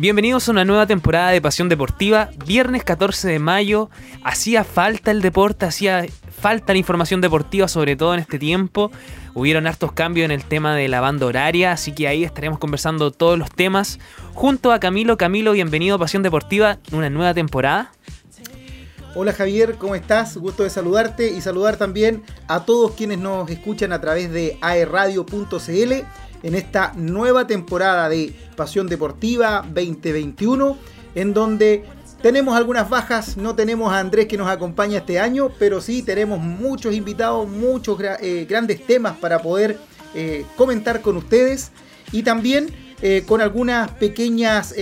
Bienvenidos a una nueva temporada de Pasión Deportiva. Viernes 14 de mayo. Hacía falta el deporte, hacía falta la información deportiva, sobre todo en este tiempo. Hubieron hartos cambios en el tema de la banda horaria, así que ahí estaremos conversando todos los temas. Junto a Camilo. Camilo, bienvenido a Pasión Deportiva, una nueva temporada. Hola Javier, ¿cómo estás? Gusto de saludarte y saludar también a todos quienes nos escuchan a través de aerradio.cl en esta nueva temporada de Pasión Deportiva 2021, en donde tenemos algunas bajas, no tenemos a Andrés que nos acompaña este año, pero sí tenemos muchos invitados, muchos eh, grandes temas para poder eh, comentar con ustedes y también eh, con algunas pequeñas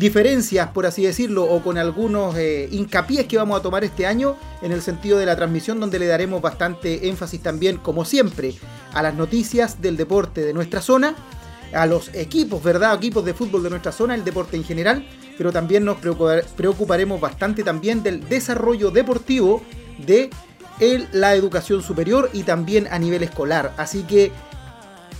diferencias, por así decirlo, o con algunos hincapiés que vamos a tomar este año en el sentido de la transmisión, donde le daremos bastante énfasis también, como siempre, a las noticias del deporte de nuestra zona, a los equipos, ¿verdad? Equipos de fútbol de nuestra zona, el deporte en general, pero también nos preocuparemos bastante también del desarrollo deportivo de la educación superior y también a nivel escolar. Así que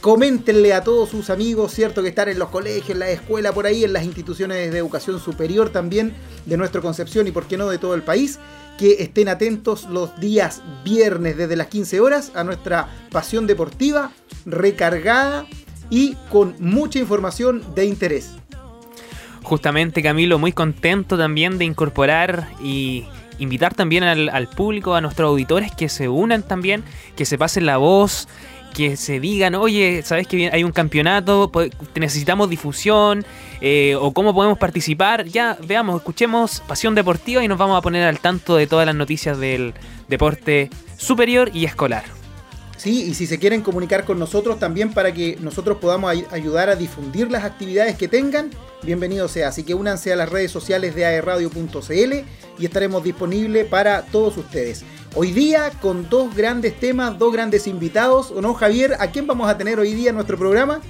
coméntenle a todos sus amigos, ¿cierto? Que están en los colegios, en la escuela, por ahí, en las instituciones de educación superior también de nuestra Concepción y, por qué no, de todo el país que estén atentos los días viernes desde las 15 horas a nuestra pasión deportiva recargada y con mucha información de interés. Justamente Camilo, muy contento también de incorporar y invitar también al, al público, a nuestros auditores que se unan también, que se pasen la voz, que se digan, oye, ¿sabes que hay un campeonato? Necesitamos difusión, eh, o cómo podemos participar. Ya, veamos, escuchemos Pasión Deportiva y nos vamos a poner al tanto de todas las noticias del deporte superior y escolar. Sí, y si se quieren comunicar con nosotros también para que nosotros podamos ayudar a difundir las actividades que tengan, bienvenido sea. Así que únanse a las redes sociales de aerradio.cl y estaremos disponibles para todos ustedes. Hoy día con dos grandes temas, dos grandes invitados, ¿o no, Javier? ¿A quién vamos a tener hoy día en nuestro programa?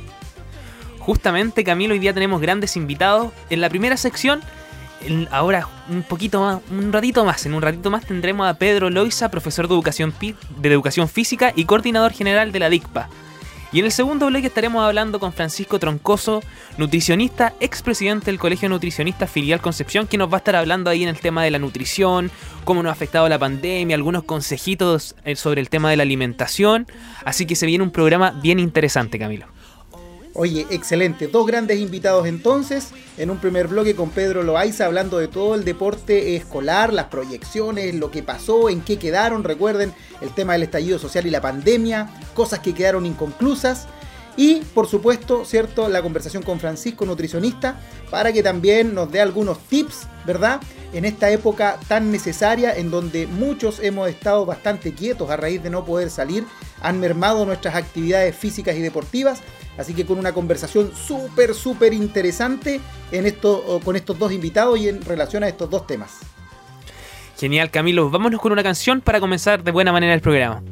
Justamente, Camilo, hoy día tenemos grandes invitados. En la primera sección, ahora un poquito más, un ratito más, en un ratito más tendremos a Pedro Loiza, profesor de educación, de educación física y coordinador general de la DICPA. Y en el segundo bloque estaremos hablando con Francisco Troncoso, nutricionista, expresidente del Colegio Nutricionista Filial Concepción, que nos va a estar hablando ahí en el tema de la nutrición, cómo nos ha afectado la pandemia, algunos consejitos eh, sobre el tema de la alimentación. Así que se viene un programa bien interesante, Camilo. Oye, excelente. Dos grandes invitados entonces. En un primer bloque con Pedro Loaiza hablando de todo el deporte escolar, las proyecciones, lo que pasó, en qué quedaron. Recuerden el tema del estallido social y la pandemia, cosas que quedaron inconclusas. Y por supuesto, ¿cierto? La conversación con Francisco, nutricionista, para que también nos dé algunos tips, ¿verdad? En esta época tan necesaria en donde muchos hemos estado bastante quietos a raíz de no poder salir, han mermado nuestras actividades físicas y deportivas Así que con una conversación súper, súper interesante en esto, con estos dos invitados y en relación a estos dos temas. Genial, Camilo. Vámonos con una canción para comenzar de buena manera el programa.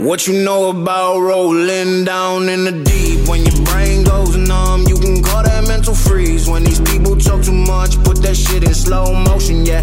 What you know about rolling down in the deep when your brain goes numb? You can call that mental freeze when these people talk too much. Put that shit in slow motion. Yeah,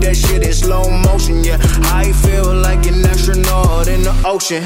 that shit in slow motion. Yeah, I feel like an astronaut in the ocean.